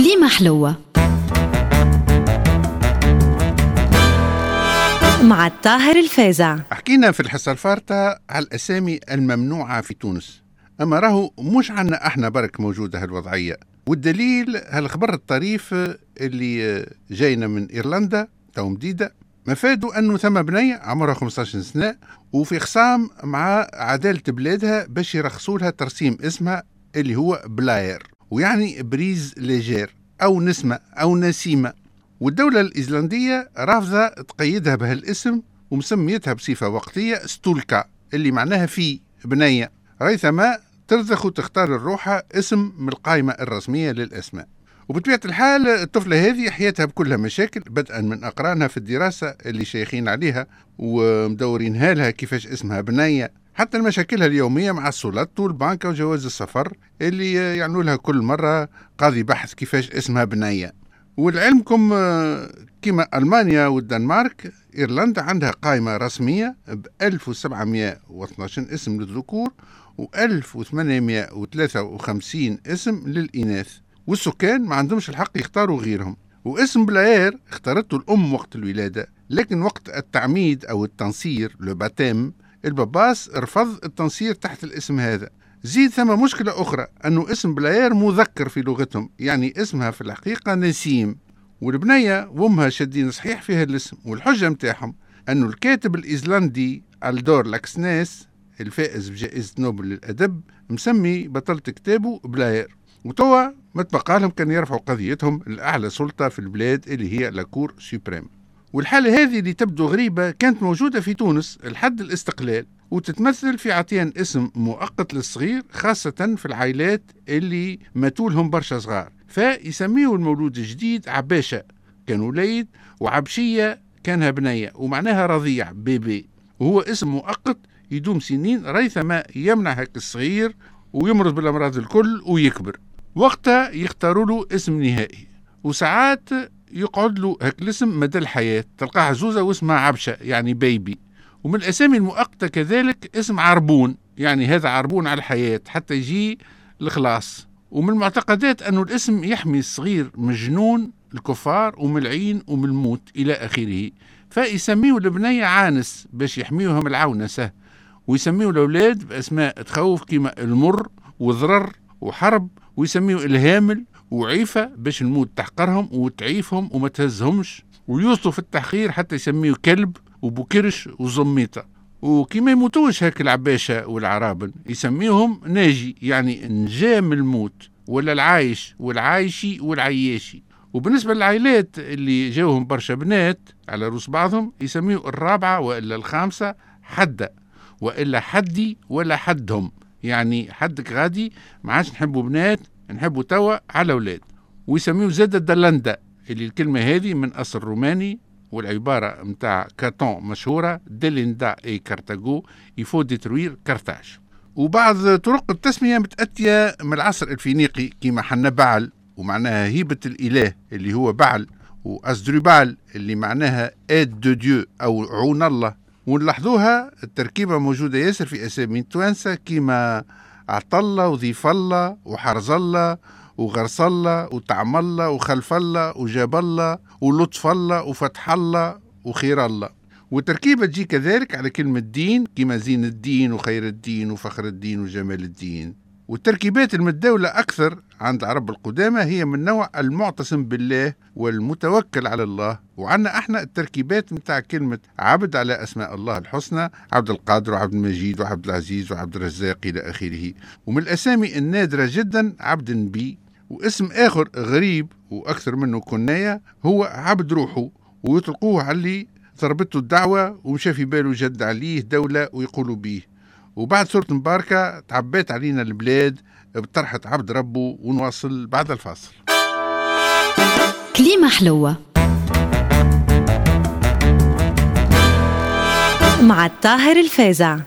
كليمة حلوة. مع الطاهر الفازع حكينا في الحصة الفارطة على الأسامي الممنوعة في تونس. أما راهو مش عنا أحنا برك موجودة هالوضعية. والدليل هالخبر الطريف اللي جاينا من إيرلندا تو مديدة مفاده أنه ثم بنية عمرها 15 سنة وفي خصام مع عدالة بلادها باش يرخصوا لها ترسيم اسمها اللي هو بلاير. ويعني brise légère أو نسمة أو نسيمة. والدولة الإيزلندية رافضة تقيدها بهالاسم ومسميتها بصفة وقتية stúlka اللي معناها في بنية. ريثما ترزخ وتختار لروحها اسم من القائمة الرسمية للأسماء. وبطبيعة الحال الطفلة هذه حياتها بكلها مشاكل بدءا من أقرانها في الدراسة اللي شيخين عليها ومدورينها لها كيفاش اسمها بنية. حتى مشاكلها اليومية مع السلطة والبنكة وجواز السفر اللي يحلوا لها كل مرة قاضي بحث كيفاش اسمها بنية. ولعلمكم كما ألمانيا والدنمارك إيزلندا عندها قائمة رسمية ب 1712 اسم للذكور و 1853 اسم للإناث. والسكان ما عندهمش الحق يختاروا غيرهم. واسم بلاير اختارته الأم وقت الولادة لكن وقت التعميد أو التنصير le baptême الباباس رفض التنصير تحت الاسم هذا. زيد ثم مشكلة أخرى أنه اسم بلاير مذكر في لغتهم يعني اسمها في الحقيقة نسيم. والبنية وأمها شادين صحيح في هالاسم والحجة متاعهم أنه الكاتب الإيزلندي ألدور لاكسناس الفائز بجائزة نوبل للأدب مسمي بطلة كتابه بلاير. وتوا ما تبقى لهم كان يرفعوا قضيتهم لأعلى سلطة في البلاد اللي هي la cour suprême. والحالة هذه اللي تبدو غريبة كانت موجودة في تونس لحد الاستقلال وتتمثل في عطيان اسم مؤقت للصغير خاصة في العائلات اللي ماتولهم برشا صغار. فيسميه المولود الجديد عباشة. كان وليد وعبشية كانها بنية ومعناها رضيع بيبي. وهو اسم مؤقت يدوم سنين ريثما يمنع هيك الصغير ويمرض بالأمراض الكل ويكبر. وقتها يختاروا له اسم نهائي. وساعات يقعد له هيك الاسم مدى الحياة تلقاه عزوزة واسمها عبشة يعني بيبي ومن الأسامي المؤقتة كذلك اسم عربون يعني هذا عربون على الحياة حتى يجي الخلاص. ومن المعتقدات أن الاسم يحمي الصغير من جنون الكفار ومن العين ومن الموت إلى آخره. فيسميه البنية عانس باش يحميهم العونسة. ويسميه الأولاد بأسماء تخوف كما المر وضرر وحرب. ويسميه الهامل وعيفة باش الموت تحقرهم وتعيفهم وما تهزهمش. ويوصلوا في التحقير حتى يسميه كلب وبوكرش وزميطة. وكما يموتوش هاك العباشة والعرابن يسميهم ناجي يعني نجام الموت ولا العايش والعايشي والعياشي. وبالنسبة للعائلات اللي جاوهم برشا بنات على روس بعضهم يسميوا الرابعة وإلا الخامسة حدة وإلا حدي ولا حدهم. يعني حدك غادي ما عادش نحبوا بنات نحبوا توا على أولاد ويسميوا زادة دلندا اللي الكلمة هذه من أصل روماني والعبارة متاع كاتون مشهورة delenda est Carthago il faut détruire Carthage وبعض طرق التسمية متأتية من العصر الفينيقي كما حنا بعل ومعناها هيبة الإله اللي هو بعل وأزدربال اللي معناها ايد دو ديو أو عون الله. ونلاحظوها التركيبة موجودة ياسر في أسامي توانسة كما عطلة وضيف الله وحرز الله وغرس الله وطعم الله وخلف الله والتركيبة تجي كذلك على كلمة دين كما زين الدين وخير الدين وفخر الدين وجمال الدين. والتركيبات المتداولة أكثر عند العرب القدامى هي من نوع المعتصم بالله والمتوكل على الله. وعنا إحنا التركيبات متاع كلمة عبد على أسماء الله الحسنى عبد القادر وعبد المجيد وعبد العزيز وعبد الرزاق إلى آخره. ومن الأسامي النادرة جدا عبد بي. واسم آخر غريب وأكثر منه كناية هو عبد روحه. ويطلقوه على اللي ضربته الدعوة ومشى في باله جد عليه دولة ويقولوا بيه. وبعد سورة مباركة تعبيت علينا البلاد بطرحة عبد ربه ونواصل بعد الفاصل. كليمة حلوة. مع الطاهر الفازع.